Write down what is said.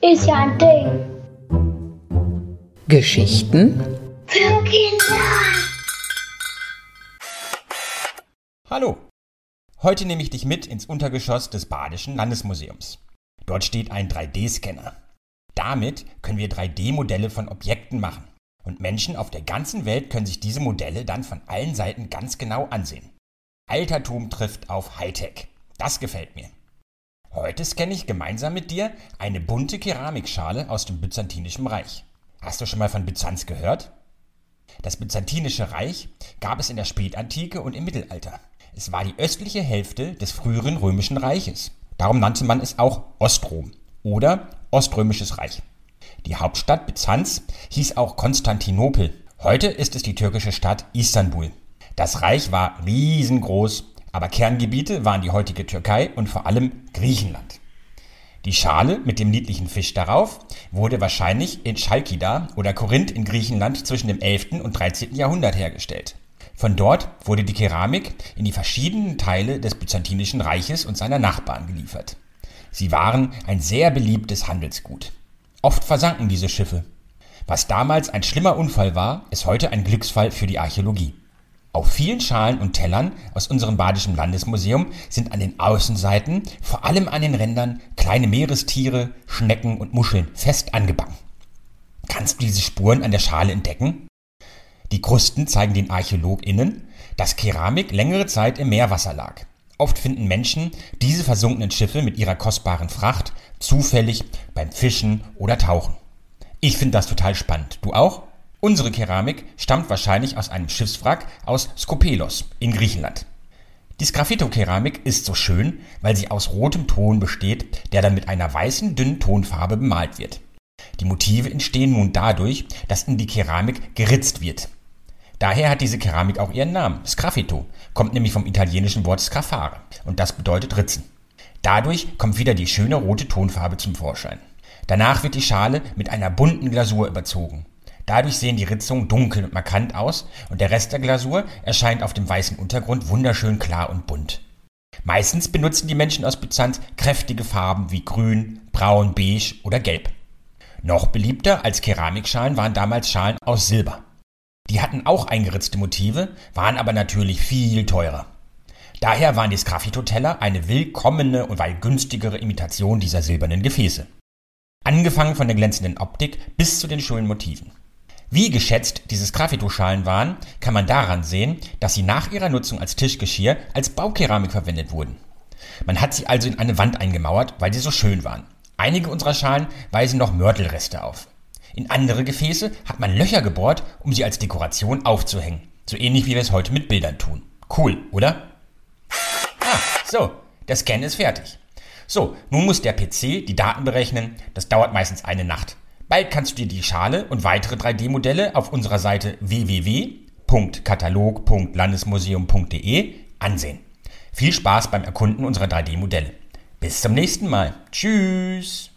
Ist ja ein Ding. Geschichten Für Kinder. Hallo! Heute nehme ich dich mit ins Untergeschoss des Badischen Landesmuseums. Dort steht ein 3D-Scanner. Damit können wir 3D-Modelle von Objekten machen. Und Menschen auf der ganzen Welt können sich diese Modelle dann von allen Seiten ganz genau ansehen. Altertum trifft auf Hightech. Das gefällt mir. Heute scanne ich gemeinsam mit dir eine bunte Keramikschale aus dem Byzantinischen Reich. Hast du schon mal von Byzanz gehört? Das Byzantinische Reich gab es in der Spätantike und im Mittelalter. Es war die östliche Hälfte des früheren römischen Reiches. Darum nannte man es auch Ostrom oder Oströmisches Reich. Die Hauptstadt Byzanz hieß auch Konstantinopel. Heute ist es die türkische Stadt Istanbul. Das Reich war riesengroß, aber Kerngebiete waren die heutige Türkei und vor allem Griechenland. Die Schale mit dem niedlichen Fisch darauf wurde wahrscheinlich in Chalkida oder Korinth in Griechenland zwischen dem 11. und 13. Jahrhundert hergestellt. Von dort wurde die Keramik in die verschiedenen Teile des Byzantinischen Reiches und seiner Nachbarn geliefert. Sie waren ein sehr beliebtes Handelsgut. Oft versanken diese Schiffe. Was damals ein schlimmer Unfall war, ist heute ein Glücksfall für die Archäologie. Auf vielen Schalen und Tellern aus unserem Badischen Landesmuseum sind an den Außenseiten, vor allem an den Rändern, kleine Meerestiere, Schnecken und Muscheln fest angebacken. Kannst du diese Spuren an der Schale entdecken? Die Krusten zeigen den ArchäologInnen, dass Keramik längere Zeit im Meerwasser lag. Oft finden Menschen diese versunkenen Schiffe mit ihrer kostbaren Fracht zufällig beim Fischen oder Tauchen. Ich finde das total spannend. Du auch? Unsere Keramik stammt wahrscheinlich aus einem Schiffswrack aus Skopelos in Griechenland. Die Sgraffito-Keramik ist so schön, weil sie aus rotem Ton besteht, der dann mit einer weißen, dünnen Tonfarbe bemalt wird. Die Motive entstehen nun dadurch, dass in die Keramik geritzt wird. Daher hat diese Keramik auch ihren Namen. Sgraffito kommt nämlich vom italienischen Wort scraffare und das bedeutet ritzen. Dadurch kommt wieder die schöne rote Tonfarbe zum Vorschein. Danach wird die Schale mit einer bunten Glasur überzogen. Dadurch sehen die Ritzungen dunkel und markant aus und der Rest der Glasur erscheint auf dem weißen Untergrund wunderschön klar und bunt. Meistens benutzen die Menschen aus Byzanz kräftige Farben wie grün, braun, beige oder gelb. Noch beliebter als Keramikschalen waren damals Schalen aus Silber. Die hatten auch eingeritzte Motive, waren aber natürlich viel teurer. Daher waren die Sgraffito-Teller eine willkommene und weit günstigere Imitation dieser silbernen Gefäße. Angefangen von der glänzenden Optik bis zu den schönen Motiven. Wie geschätzt diese Sgraffito-Schalen waren, kann man daran sehen, dass sie nach ihrer Nutzung als Tischgeschirr als Baukeramik verwendet wurden. Man hat sie also in eine Wand eingemauert, weil sie so schön waren. Einige unserer Schalen weisen noch Mörtelreste auf. In andere Gefäße hat man Löcher gebohrt, um sie als Dekoration aufzuhängen. So ähnlich wie wir es heute mit Bildern tun. Cool, oder? Ah, so, der Scan ist fertig. So, nun muss der PC die Daten berechnen. Das dauert meistens eine Nacht. Bald kannst du dir die Schale und weitere 3D-Modelle auf unserer Seite www.katalog.landesmuseum.de ansehen. Viel Spaß beim Erkunden unserer 3D-Modelle. Bis zum nächsten Mal. Tschüss.